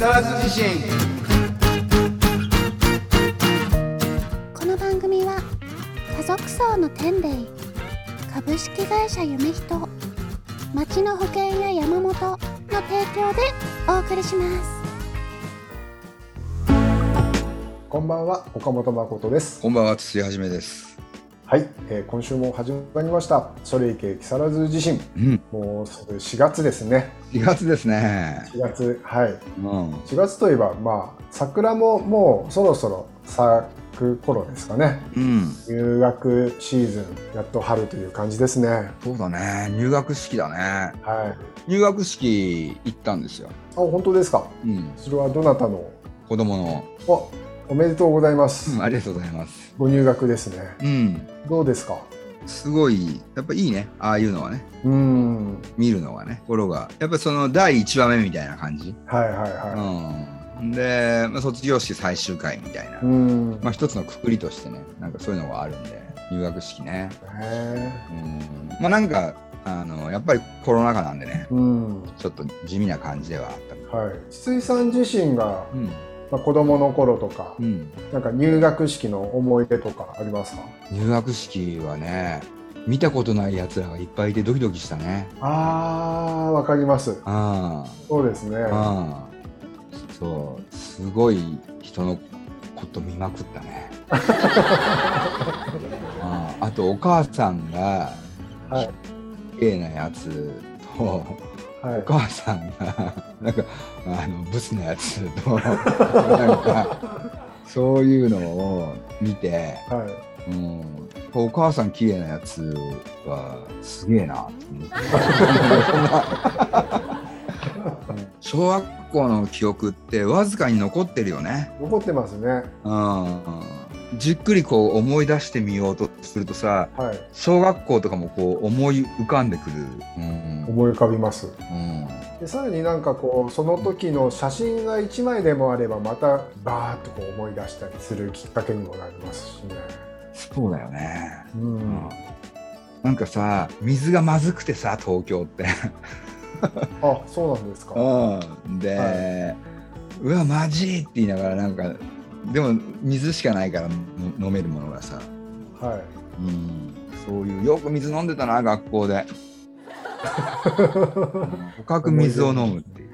更津地震この番組は家族層の天霊株式会社夢人町の保険や山本の提供でお送りしますこんばんは、岡本誠です。こんばんは、土屋はじめです。はい、えー今週も始まりました。それいけ木更津地震。うん、もうすぐ4月ですね。4月ですね。4月、はい。うん、4月といえば、まあ、桜ももうそろそろ咲く頃ですかね。うん、入学シーズン、やっと春という感じですね。はそうだね。入学式だね。い。あ、入学式行ったんですよ。本当ですか。うん、それはどなたの？子供の、お、おめでとうございます。うん、ありがとうございます。ご入学ですね。うん、どうですか？すごい、やっぱいいね。ああいうのはね。うーん。見るのがね。心が。やっぱその第1話目みたいな感じ。はいはいはうん。で、まあ、卒業式最終回みたいな。まあ一つのくくりとしてね、なんかそういうのがあるんで、入学式ね。へうん。まあなんか、あの、やっぱりコロナ禍なんでね、ーうん。ちょっと地味な感じではあった。はい。筒井さん自身が、うん。まあ、子供の頃とか、うん。なんか入学式の思い出とかありますか？入学式はね、見たことない奴らがいっぱいいてドキドキしたね。あー、わかります。あそうですね。あ、ああ。そう、すごい人のこと見まくったね。あああとお母さんがはい。綺麗なやつと、はい。お母さんがなんかあのブスなやつとなんかそういうのを見て、はい。うん、お母さん綺麗なやつはすげえなって思って 小学校の記憶ってわずかに残ってるよね、残ってますね。うん、じっくりこう思い出してみようとするとさはい。小学校とかもこう思い浮かんでくる、うん思い浮かびます。うん、でさらになんかこうその時の写真が1枚でもあればまたバーッとこう思い出したりするきっかけにもなりますしね。そうだよね。うん。うんなんかさ水がまずくてさ東京って。あ、そうなんですか。うん、で、はうわマジって言いながらなんかでも水しかないからの飲めるものがさ、はい。うん、そういうよく水飲んでたな学校で。とかく水を飲むっていう。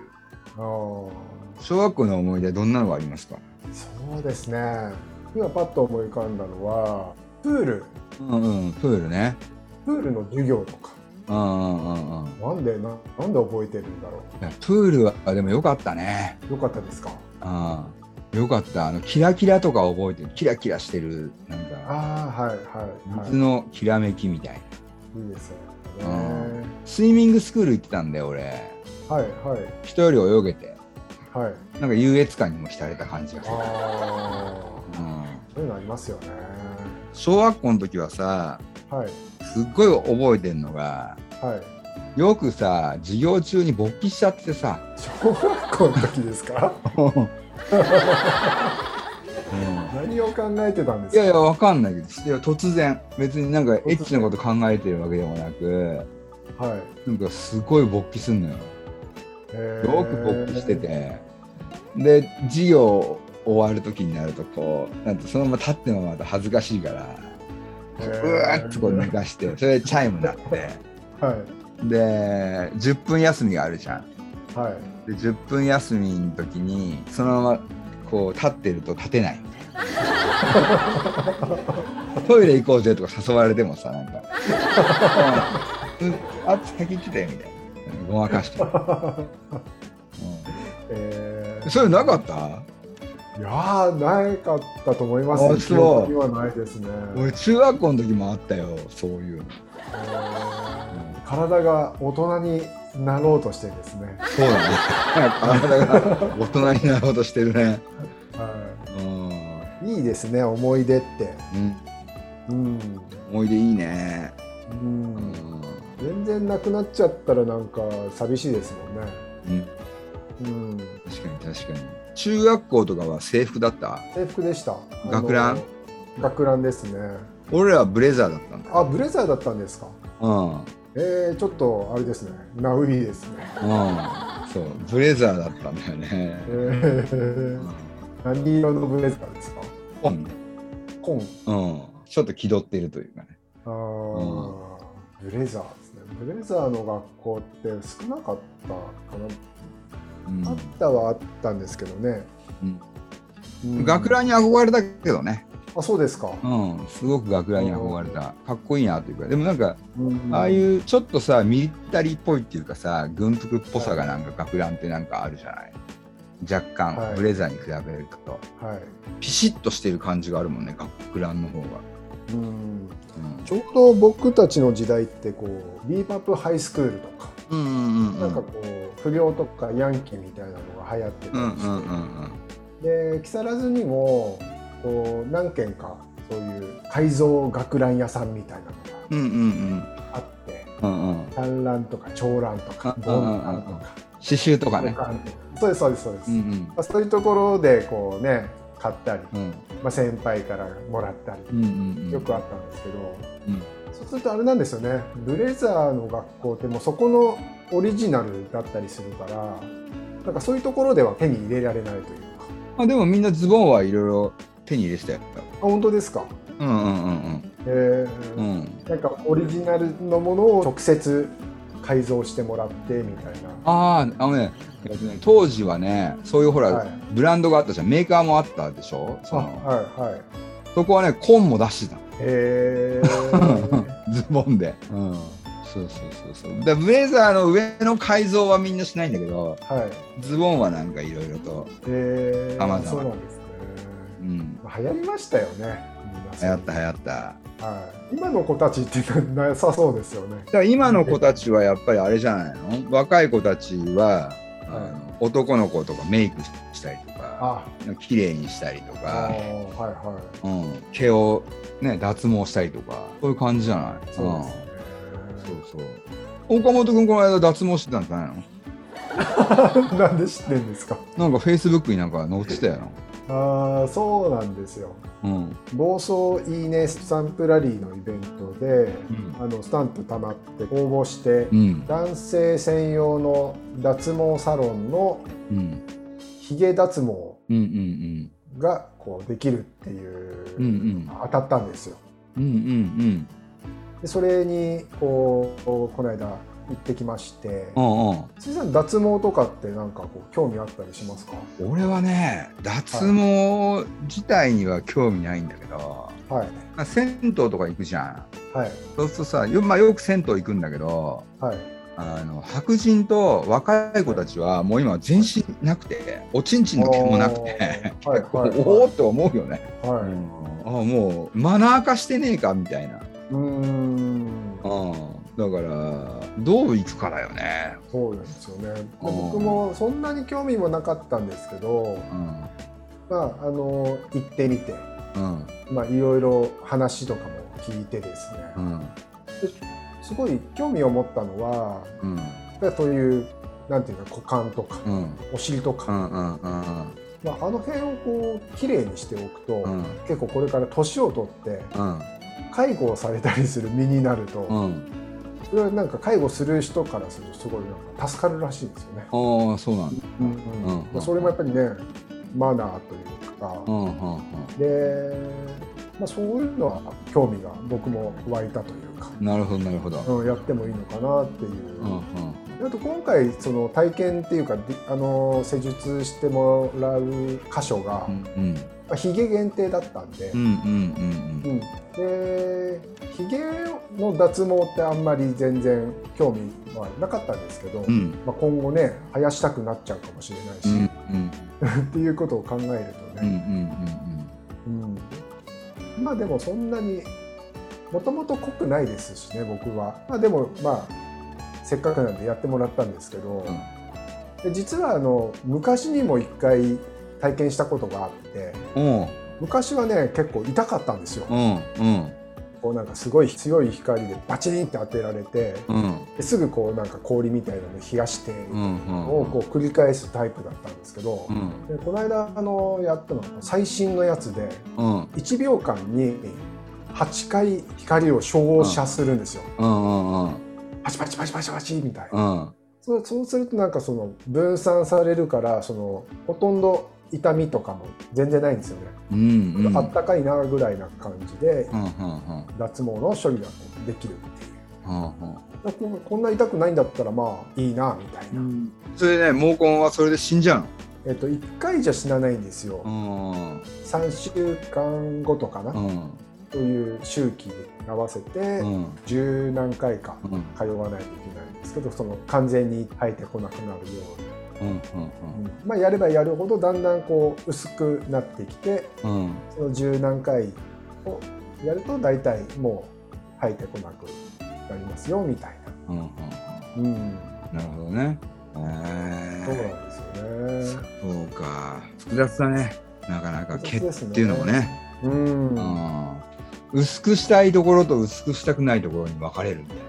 あー小学校の思い出どんなのがありますか？そうですね。今パッと思い浮かんだのはプール、うんうん、プールね。プールの授業とか。うんうんうんうん。なんでななんで覚えてるんだろいやプールはでもよかったね。う。よかったですか？うん、よかった。あのキラキラとか覚えてる。キラキラしてるなんかああはいはい水のきらめきみたいな。い。いいですようね。スイミングスクール行ってたんだよ俺。はいはい人より泳げてはい。なんか優越感にも浸れた感じがする、ああうん、そういうのありますよね。小学校の時はさはいすっごい覚えてんのがはい。よくさ授業中に勃起しちゃってさ、小学校の時ですか？うん何を考えてたんですか？いやいやわかんないけど。いや突然。別になんかエッチなこと考えてるわけでもなくはい。なんかすごい勃起すんのよ。へよく勃起して。て。で授業終わる時になるとこうなんてそのまま立ってもまた恥ずかしいからうわーっとこう寝かしてそれでチャイム鳴って。はい。で10分休みがあるじゃんはい。で10分休みの時にそのままこう立ってると立てない。みたいなトイレ行こうぜとか誘われてもさなんか「うん、うんあ先行ってたよ」みたいな。ごまかして、うえん、そういうのなかった？ー、いやーなかったと思います、あそうはないですね。俺中学校の時もあったよそういうの、えー体が大人になろうとしてですね。そうだね体が大人になろうとしてるねい。いいですね思い出って。うん、うん。思い出いいね、う。うんん全然なくなっちゃったらなんか寂しいですもんね。うん、うん。確かに確かに中学校とかは制服だった？制服でした。学ラン？学ランですね。俺らはブレザーだったんだよあ、ブレザーだったんですか。うん。えー、ちょっとあれですね。ナウイですね。うん。そう。ブレザーだったんだよね。えー、何色のブレザーですか？紺紺。うん。ちょっと気取ってるというかね。あー、ブレザーですね。ブレザーの学校って少なかったかうん。な、あったはあったんですけどね、うん。うん。学ランに憧れたけどねあそうですか、うんすごく学ランに憧れた。かっこいいなというか。でもなんかうん。ああいうちょっとさミリタリーっぽいっていうかさ軍服っぽさがなんか学ランってなんかあるじゃない？若干、はい。ブレザーに比べると。はい。ピシッとしてる感じがあるもんね学ランの方が、うん、うん。ちょうど僕たちの時代ってこうビーパップハイスクールとか、うんうんうんうん。なんかこう不良とかヤンキーみたいなのが流行ってたうんりして、うんうん。で木更津にもこう何軒かそういう改造学ラン屋さんみたいなのがあってうんうん。短ランとか長ランとかうんボンランとか。刺繍とかね。そうですそうですそうです、まうんうん。あ、そういうところでこうね買ったり、うん。まあ、先輩からもらったりうんうんうん。よくあったんですけど、うん。そうするとあれなんですよね。ブレザーの学校ってもうそこのオリジナルだったりするからなんかそういうところでは手に入れられないというか。まあでもみんなズボンはいろいろ手に入れてたよあ本当ですか？うんうんうんえーうんうん。なんかオリジナルのものを直接改造してもらってみたいな。あああのね当時はねそういうほら、はい。ブランドがあったじゃん。メーカーもあったでしょ？そあのはいはい。そこはね紺も出してたえー、ズボンで、うん、そうそうそうそう。でブレザーの上の改造はみんなしないんだけどはい。ズボンはなんかいろいろと、えー、様々流行りましたよね。流行った流行った。はい、今の子たちってなさそうですよね。だから今の子たちはやっぱりあれじゃないの？若い子たちは、あの男の子とかメイクしたりとかあ。綺麗にしたりとか、はいはうん、毛を、ね、脱毛したりとかそういう感じじゃない？いそうそうそう。岡本君この間脱毛してたんじゃないの？なんで知ってんですか？なんかフェイスブックになんか載ってたよああそうなんですよ。なうん。暴走いいねスタンプラリーのイベントで、あのスタンプたまって応募して、うん。男性専用の脱毛サロンのうん。ヒゲ脱毛うんうんがこうできるっていう、うんうん。当たったんですよ。うんうん。でそれにこうこの間行ってきまして。うんうん。辻さん脱毛とかってなんかこう興味あったりしますか？俺はね脱毛自体には興味ないんだけど、はい。まあ銭湯とか行くじゃん。はい。そうするとさよ,、まあ、よく銭湯行くんだけどはい。あの白人と若い子たちはもう今全身なくておちんちんの毛もなくて結構はい はいおおって思うよね、はい。あもうマナー化してねえかみたいな、うーん。うん、だからどう行くかだよね、そうですよね。うん。僕もそんなに興味もなかったんですけどうん。まああの行ってみてうん。まあいろいろ話とかも聞いてですね。うん。すごい興味を持ったのはうん。そういうなんていうか股間とかうん。お尻とか、うんうんうん。まあ、あの辺をこう綺麗にしておくと、うん。結構これから年を取ってうん。介護をされたりする身になると、うんそれはなんか介護する人からするとすごいなんか助かるらしいんですよね。ああそうなんだ。うんうん。まあ、それもやっぱりねマナーというか、うんうんうんで、まあ、そういうのは興味が僕も湧いたというか、なるほどなるほど。うん、やってもいいのかなっていう。うんうん。あと今回その体験っていうかであの施術してもらう箇所が、うんうんまあ、ヒゲ限定だったんで、うんうんうんうん。でヒゲの脱毛ってあんまり全然興味はなかったんですけど、うん。まあ、今後ね生やしたくなっちゃうかもしれないし、うんうん っていうことを考えるとうんうんね、うん。まあでもそんなにもともと濃くないですしね僕は、まあ、でもまあせっかくなんでやってもらったんですけど、で実はあの昔にも一回体験したことがあってうん。うん昔はね結構痛かったんですよ。うんうん。こうなんかすごい強い光でバチンって当てられてうん。ですぐこうなんか氷みたいなの冷やしてをこう繰り返すタイプだったんですけど、うん。でこの間あのやったのが最新のやつでうん。1秒間に8回光を照射するんですよ。パチパチパチパチパチみたいな。そうするとなんかその分散されるからそのほとんど痛みとかも全然ないんですよね、うんうん。あったかいなぐらいな感じでうんうんうん。脱毛の処理ができるっていう。うんうん。だからここんな痛くないんだったらまあいいなみたいな、それね毛根はそれで死んじゃうえっと1回じゃ死なないんですよ、の3週間ごとかな、うん。うんという周期に合わせてうん。十何回かうん。通わないといけないんですけどその完全に生えてこなくなるようにうんまあ、やればやるほどだんだんこう薄くなってきてうん。うんその十何回をやると大体もう生えてこなくなりますよみたいうんうんな、うん、なるほどね。そうなんえですよね。ーそうか。複雑だね。なかなか毛っていうのもね。うん、うん。薄くしたいところと薄くしたくないところに分かれるんだよ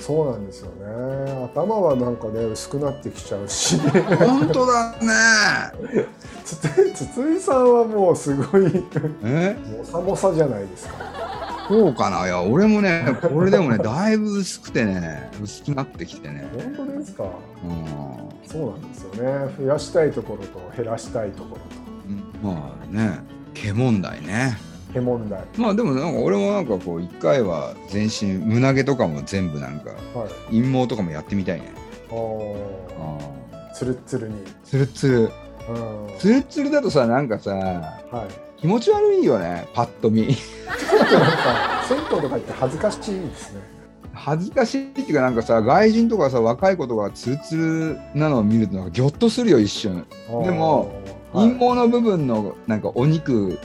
そうなんですよね。頭はなんかね薄くなってきちゃうし。本当だね。つつ筒井さんはもうすごい。え？もさもさじゃないですか。そうかな？いや俺もねこれでもねだいぶ薄くてね薄くなってきてね。本当ですか？うん。そうなんですよね。増やしたいところと減らしたいところと。まあね毛問題ね毛問題。まあでもなんか俺もなんかこう一回は全身胸毛とかも全部なんかはい。陰毛とかもやってみたいね。ああつるっつるに。ツルツル。うん。ツルツルだとさなんかさはい。気持ち悪いよね。パッと見。銭湯とか行って恥ずかしいですね。恥ずかしいっていうかなんかさ外人とかさ若い子とかツルツルなのを見るとギョッとするよ一瞬。でもはい。陰毛の部分のなんかお肉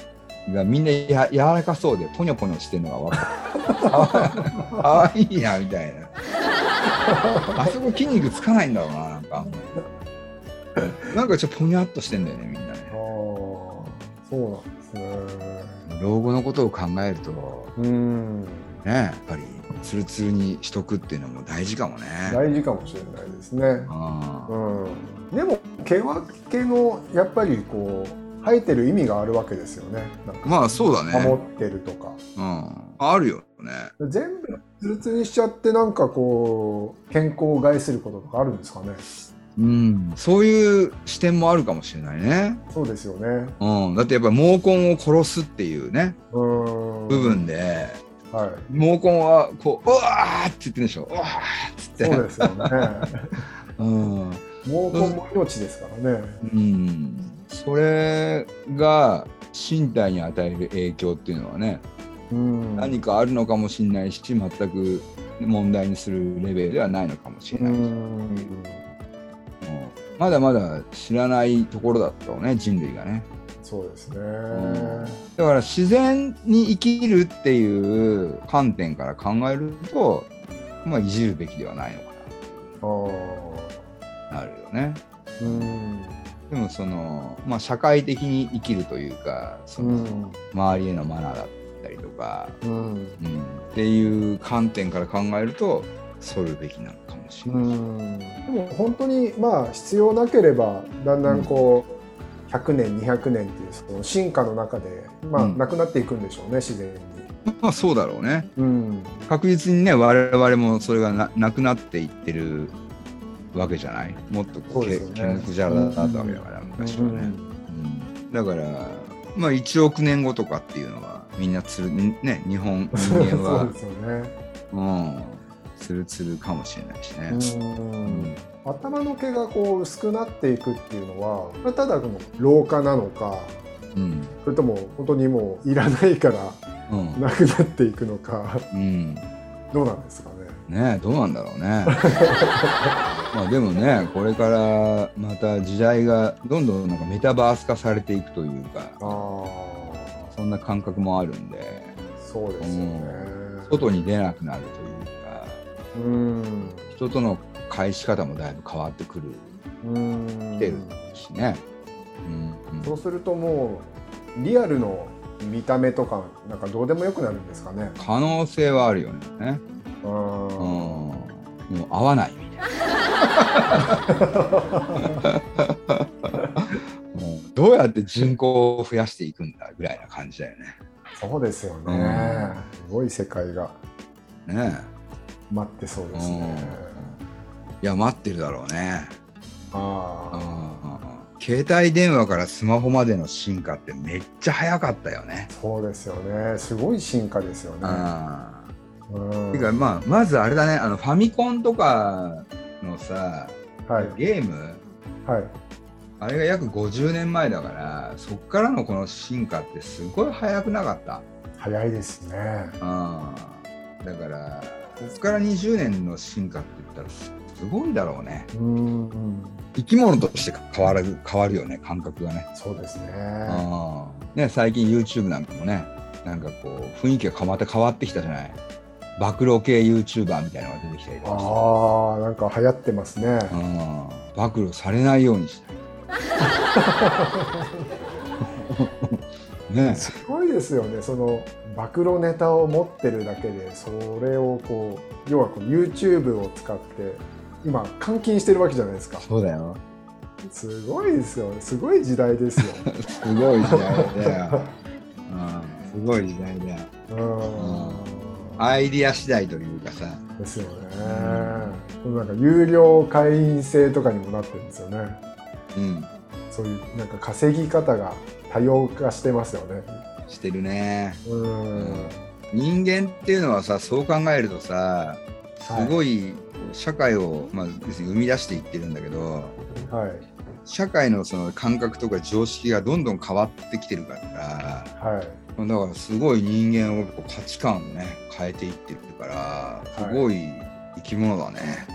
がみんなや柔らかそうでポニョポニョしてるのが分かる。かわいいなみたいな。あそこ筋肉つかないんだろうななんか。なんかちょっとポニャっとしてんだよねみんなね。あーそうなんですね。老後のことを考えるとうん。ねやっぱりツルツルにしとくっていうのも大事かもね。大事かもしれないですね。あうん。でも毛は毛のやっぱりこう生えてる意味があるわけですよね。まあそうだね。守ってるとか。うん。あるよね。全部ツルツルにしちゃってなんかこう健康を害することとかあるんですかね。うん。そういう視点もあるかもしれないね。そうですよね。うん、だってやっぱり毛根を殺すっていうね。うん。部分で。はい。毛根はこううわーって言ってるでしょ。うわーっつって。そうですよね。うん、毛根も命ですからね。うん、それが身体に与える影響っていうのはね、うん。何かあるのかもしれないし全く問題にするレベルではないのかもしれうない、うん。ん。まだまだ知らないところだったろうね人類がね。そうですね。だから自然に生きるっていう観点から考えるとまあいじるべきではないのかあななるよね。ーうんでもそのまあ社会的に生きるというかその、うん。周りへのマナーだったりとか、うん。うん、っていう観点から考えるとそるべきなのかもしれうない、ん。でも本当にまあ必要なければだんだんこう100年200年っていうその進化の中でまあうん。なくなっていくんでしょうね自然に。まあそうだろうね。うん。確実にね我々もそれがななくなっていってるわけじゃない？もっとけね。毛むくじゃらだったわけだから、昔はね、うん。だからまあ1億年後とかっていうのはみんなつるね日本人間そうはですよね。うん。つるつるかもしれないしね、うん。頭の毛がこう薄くなっていくっていうのはこれただこの老化なのかうん。それとも本当にもういらないからうん。なくなっていくのかうん。どうなんですかね。ねえどうなんだろうね まあでもねこれからまた時代がどんどんなんかメタバース化されていくというかああそんな感覚もあるんで。そうですよね。外に出なくなるというかうん。人との返し方もだいぶ変わってくる。うん。てるしね、うんそうするともうリアルの見た目とかなんかどうでもよくなるんですかね。可能性はあるよね、ううん。ん、もう合わないみどうやって人口を増やしていくんだぐらいな感じだよね。そうですよね。うん。すごい世界がね待ってそうですね。いや待ってるだろうね。あ携帯電話からスマホまでの進化ってめっちゃ早かったよね。あそうですよね。すごい進化ですよね。てかまあまずあれだねあのファミコンとかのさはい。ゲーム？はい。あれが約50年前だからそっからのこの進化ってすごい早くなかった？早いですね。あだからこっから20年の進化って言ったらすすごいだろうね。うんうん。生き物として変わる変わるよね感覚がね。そうですね。あーね最近 YouTube なんかもねなんかこう雰囲気がまた変わってきたじゃない？暴露系 YouTuber みたいなのが出てきたりとかして。ああなんか流行ってますね。うん。暴露されないようにしたい ねすごいですよね。その暴露ネタを持ってるだけでそれをこう要はこう YouTube を使って今監禁してるわけじゃないですか。そうだよ。すごいですよすごい時代ですよ。すごい時代だよ、うん、すごい時代だよ。うんアイディア次第というかさですよね。このなんか有料会員制とかにもなってるんですよね。うんそういうなんか稼ぎ方が多様化してますよね。してるねうん。人間っていうのはさそう考えるとさすごい社会を、まあ、生み出していってるんだけどはい社会のその感覚とか常識がどんどん変わってきてるからはい。だからすごい人間を価値観をね変えていってるからすごい生き物だね、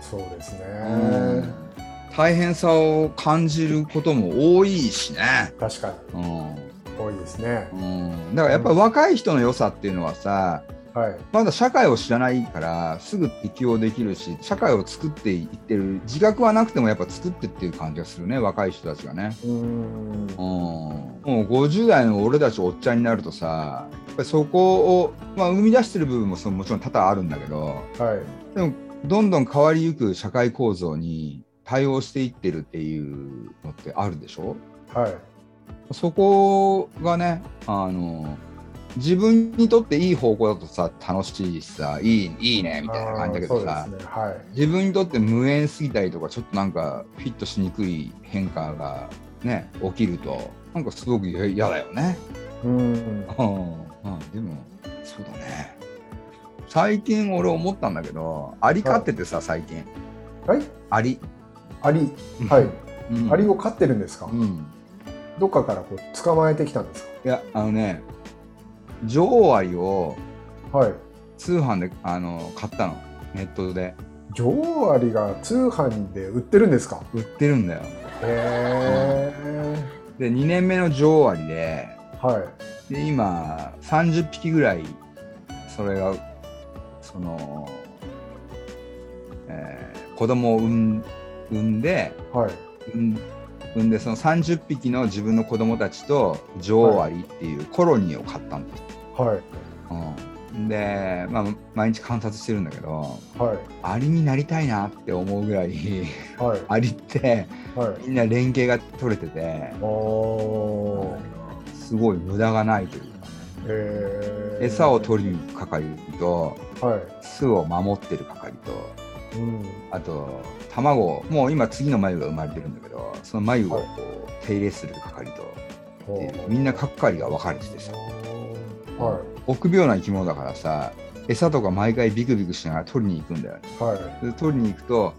そうですね。うん。大変さを感じることも多いしね、確かに。うん。多いですね。うん、だからやっぱ若い人の良さっていうのはさはい。まだ社会を知らないからすぐ適応できるし社会を作っていってる自覚はなくてもやっぱ作ってっていう感じがするね若い人たちがね。うーんうん、もう50代の俺たちおっちゃんになるとさやっぱりそこを、まあ、生み出してる部分もそのもちろん多々あるんだけどはい。でもどんどん変わりゆく社会構造に対応していってるっていうのってあるでしょ？はい。そこがねあの自分にとっていい方向だとさ楽しいしさいいいいねみたいな感じだけどさ、ね。はい。自分にとって無縁すぎたりとかちょっとなんかフィットしにくい変化がね起きるとなんかすごく嫌だよね。うん。うでもそうだね最近俺思ったんだけどアリ飼っててさ最近はい？アリ、アリ。はい。うんアリを飼ってるんですか？うんどっかからこう捕まえてきたんですいやあのね女王アリを。通販であの買ったのネットで女王アリが通販で売ってるんですか？売ってるんだよへえ。で2年目の女王アリではい。で今30匹ぐらいそれがその、えー子供を産ん産んではい。産ん産んでその30匹の自分の子供たちと女王アリっていうコロニーを買ったんだよ、はい。うん、で、まあ、毎日観察してるんだけどはい。アリになりたいなって思うぐらいはい。アリってはい。みんな連携が取れてておー。すごい無駄がないというかねえー、餌を取りに行く係とはい。巣を守ってる係とうん。あと卵もう今次の繭が生まれてるんだけどその繭をこはう手入れする係とほっていうみんな係が分かれててさは臆病な生き物だからさ餌とか毎回ビクビクしながら取りに行くんだよねい。はい。で取りに行くと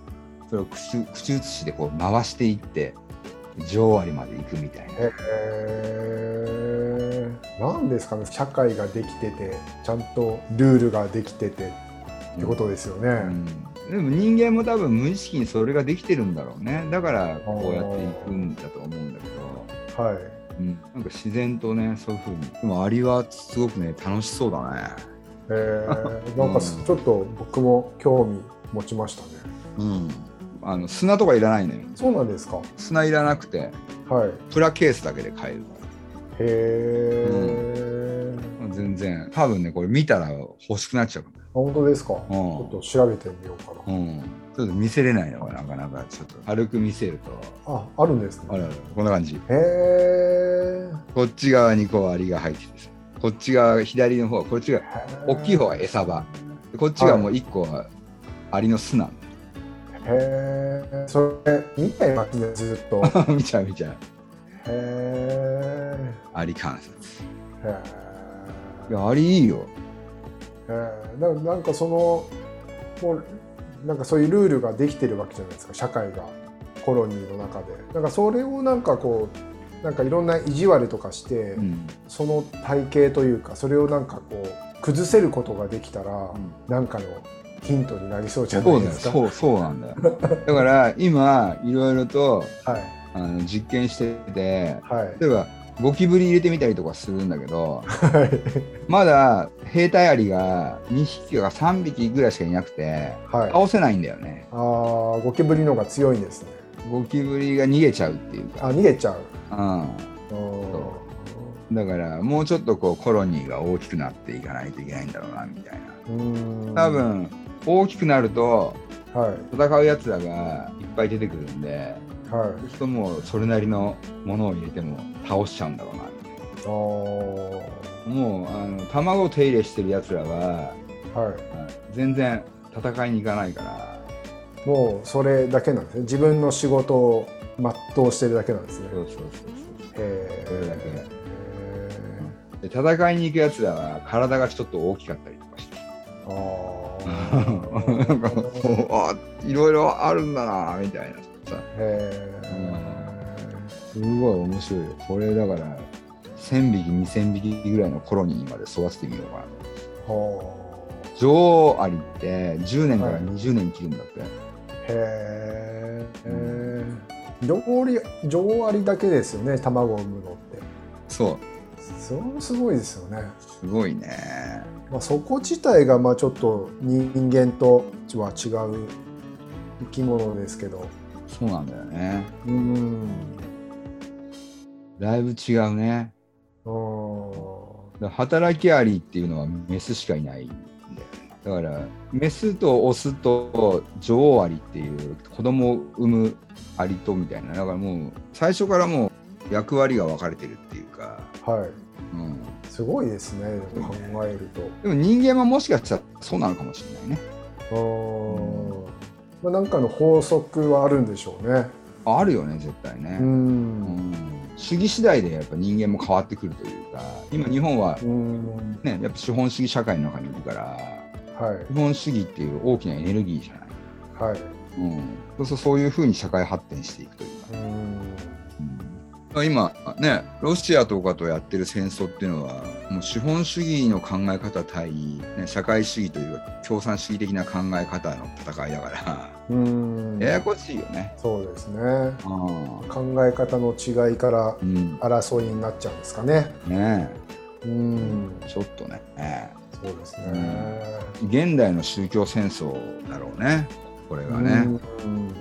それを口口移しでこう回していって女王アリまで行くみたいなえー、なんですかね社会ができててちゃんとルールができててってことですよね。うんでも人間も多分無意識にそれができてるんだろうねだからこうやっていくんだと思うんだけど、はい。うん、なんか自然とねそういうふうに。でもアリはすごくね楽しそうだね。えー、なんかちょっと僕も興味持ちましたね。うん。あの砂とかいらないのよ。そうなんですか。は砂いらなくてい。プラケースだけで買えるへえ、あ全然。多分ねこれ見たら欲しくなっちゃうか本当ですか。ちもょっと調べてみようかうん、うん、ちょっと見せれないのがなかなかちょっと。軽く見せると。な。あ、あるんですね。あららこんな感じ。へえ。こっち側にこうアリが入っててさ。こっち側左の方こっちが大きい方は餌場。でこっちがもう1個はアリの巣なの、へえそれ見てますねずっと？へ 見ちゃう見ちゃう。えアリ観察。へいやアリいいよ。えななんかそのもうなんかそういうルールができてるわけじゃないですか社会がコロニーの中で。なんかそれをなんかこうなんかいろんな意地悪とかして、うん。その体型というかそれをなんかこう崩せることができたら、なんかのヒントになりそうじゃないうですか。そうそうなんだよ。だから今いろいろとはい。あの実験しててはい。例えばゴキブリ入れてみたりとかするんだけどはい。まだ兵隊アリが2匹か3匹ぐらいしかいなくてはい。倒せないんだよね。ああゴキブリの方が強いんですね。ゴキブリが逃げちゃうっていうか、あ逃げちゃう。うん、う。だからもうちょっとこうコロニーが大きくなっていかないといけないんだろうなみたいな。多分大きくなるとはい。戦うやつらがいっぱい出てくるんではい。そうするともうそれなりのものを入れても倒しちゃうんだろうな。みたもうあの卵を手入れしてるやつらはは全然戦いに行かないから。い。もうそれだけなんですね。自分の仕事を全うしてるだけなんですね。そうそうそうへそれだけ。で戦いに行くやつらは体がちょっと大きかったりとかして。あ なんかーあいろいろあるんだなみたいなさへすごい面白いよこれだから1000匹2000匹ぐらいのコロニーまで育ててみようかなーは女王アリって10年から20年生きるんだって、あへえ。女王アリ女王アリだけですよね。卵を産むのって。そうそれもすごいですよね。すごいねまあ、そこ自体がまあちょっと人間とは違う生き物ですけど。そうなんだよね。うん。だいぶ違うね。働きアリっていうのはメスしかいないんだよね。だからメスとオスと女王アリっていう子供を産むアリとみたいな。だからもう最初からもう役割が分かれてるっていうか、はい。うん、すごいですね。でも考えると。でも人間はもしかしたらそうなのかもしれないね。あーまあ、なんかの法則はあるんでしょうね。あるよね絶対ね、う。うんん主義次第でやっぱ人間も変わってくるというか今日本はうん。ねやっぱ資本主義社会の中にいるからはい。資本主義っていう大きなエネルギーじゃないはい。うん、そうするとそういうふうに社会発展していくというか、うん。うん、今ねロシアとかとやってる戦争っていうのはもう資本主義の考え方対、ね、社会主義というか共産主義的な考え方の戦いだからうん。ややこしいよね。そうですね。あ考え方の違いからうん、争いになっちゃうんですかね。ねうん。えちょっとね。そうですね。現代の宗教戦争だろうね。これがね、うん。うん。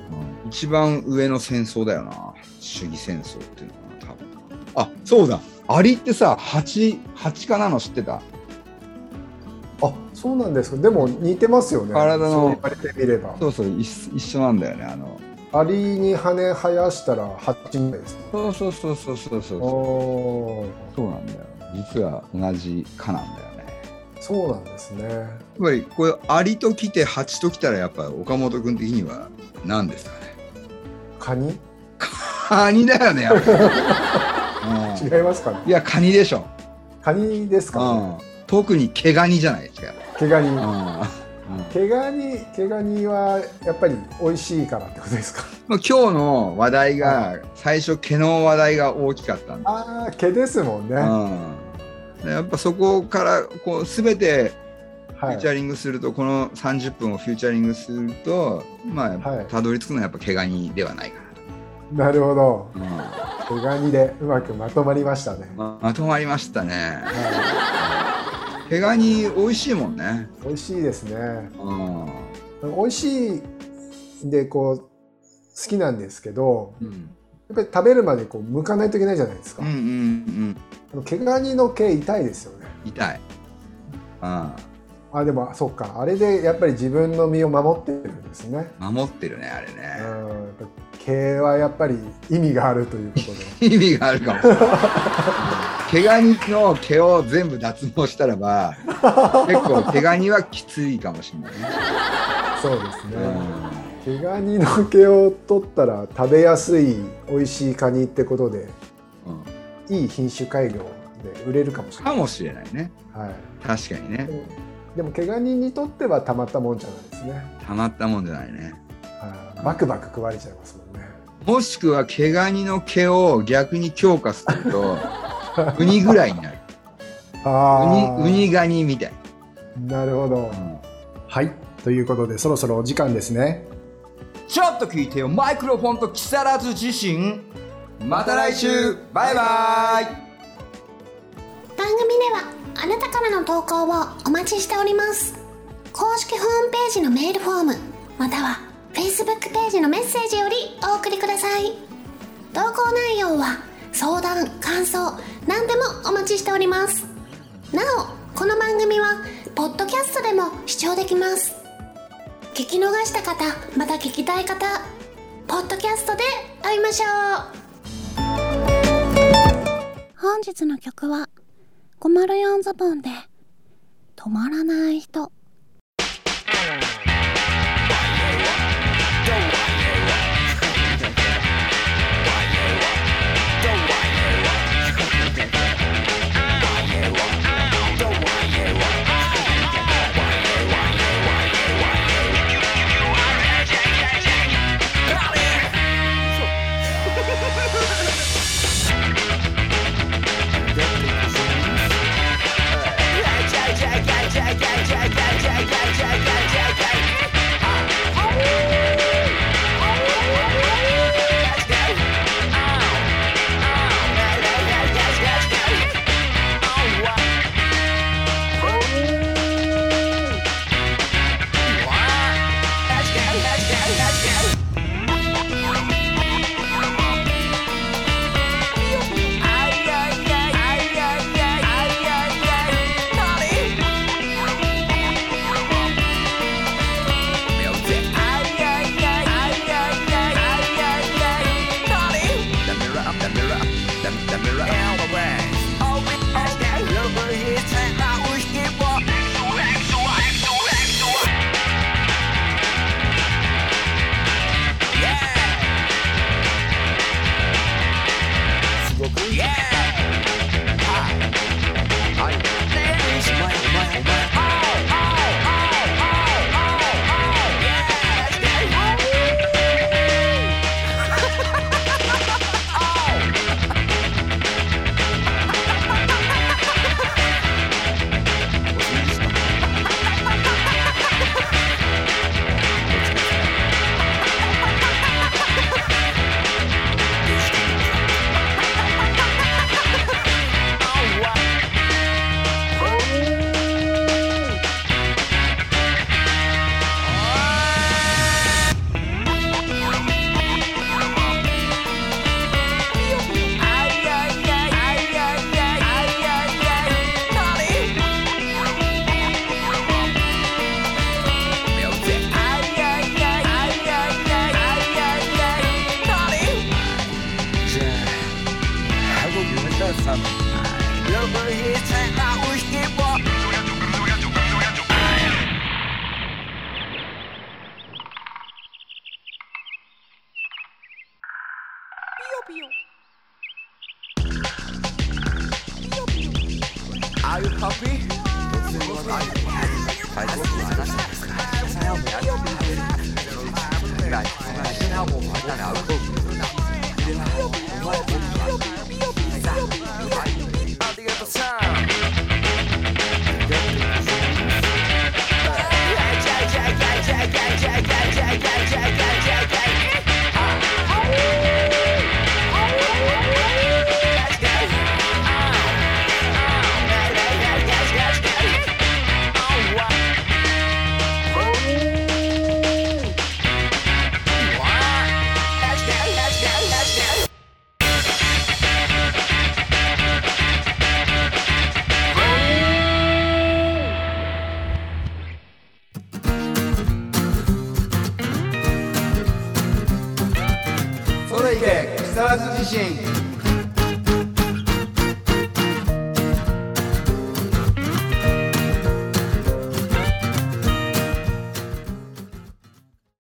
一番上の戦争だよな。主義戦争っていうのは多分。あそうだアリってさ蜂蜂かなの知ってた？あ、そうなんですか。でも似てますよね。体のそう言われてみれば。そうそう一一緒なんだよねあのアリに羽生やしたら蜂みたいですね。そうそうそうそうそうそうそうなんだよ実は同じ科なんだよねそうなんですね。やっぱりこれアリと来て蜂と来たらやっぱ岡本君的には何ですかね？カニ？カニだよねやっぱ違いますかね。いやカニでしょ、カニですか、ね。うん、特に毛ガニじゃないですか、毛ガニ。うん毛ガニ、毛ガニはやっぱり美味しいからってことですか？まあ、今日の話題が最初毛の話題が大きかったんだ、ああ、毛ですもんね。うん、でやっぱそこからこう全てフはいューチ。ャリングすると、この30分をフューチャリングするとまあ、はいたどり着くのはやっぱ毛ガニではないかなるほど。なと、毛ガニでうまくまとまりましたね。ままとまりましたねは毛ガニ美味しいもんね、い、美味しいですね。うん美味しいんでこう好きなんですけど、うん、やっぱり食べるまでこう剥かないといけないじゃないですか。うんうんうん毛ガニの毛痛いですよね。痛い、うん、あでもそっかあれでやっぱり自分の身を守ってるんですね。守ってるねあれうん、ね、やっぱ毛はやっぱり意味があるということで。意味があるかも。しれない毛ガニの毛を全部脱毛したらば結構毛ガニはきついかもしれないね、そうですね。うん。毛ガニの毛を取ったら食べやすい美味しいカニってことでうん、いい品種改良で売れるかもしれない、かもしれないね。はい、確かにね。でも毛ガニにとってはたまったもんじゃないですね、たまったもんじゃないね。はい、バクバク食われちゃいますもしくは毛ガニの毛を逆に強化すると ウニぐらいになる。あウニウニガニみたい、な。るほど。うん。はい。ということでそろそろお時間ですね。ちょっと聞いてよマイクロフォンと木更津自身また来週。バイバイ。番組ではあなたからの投稿をお待ちしております。公式ホームページのメールフォームまたは Facebook ページのメッセージよりお送りください。投稿内容は相談感想何でもお待ちしております。なおこの番組はポッドキャストでも視聴できます。聞き逃した方また聞きたい方ポッドキャストで会いましょう。本日の曲は504ズボンで止まらない人。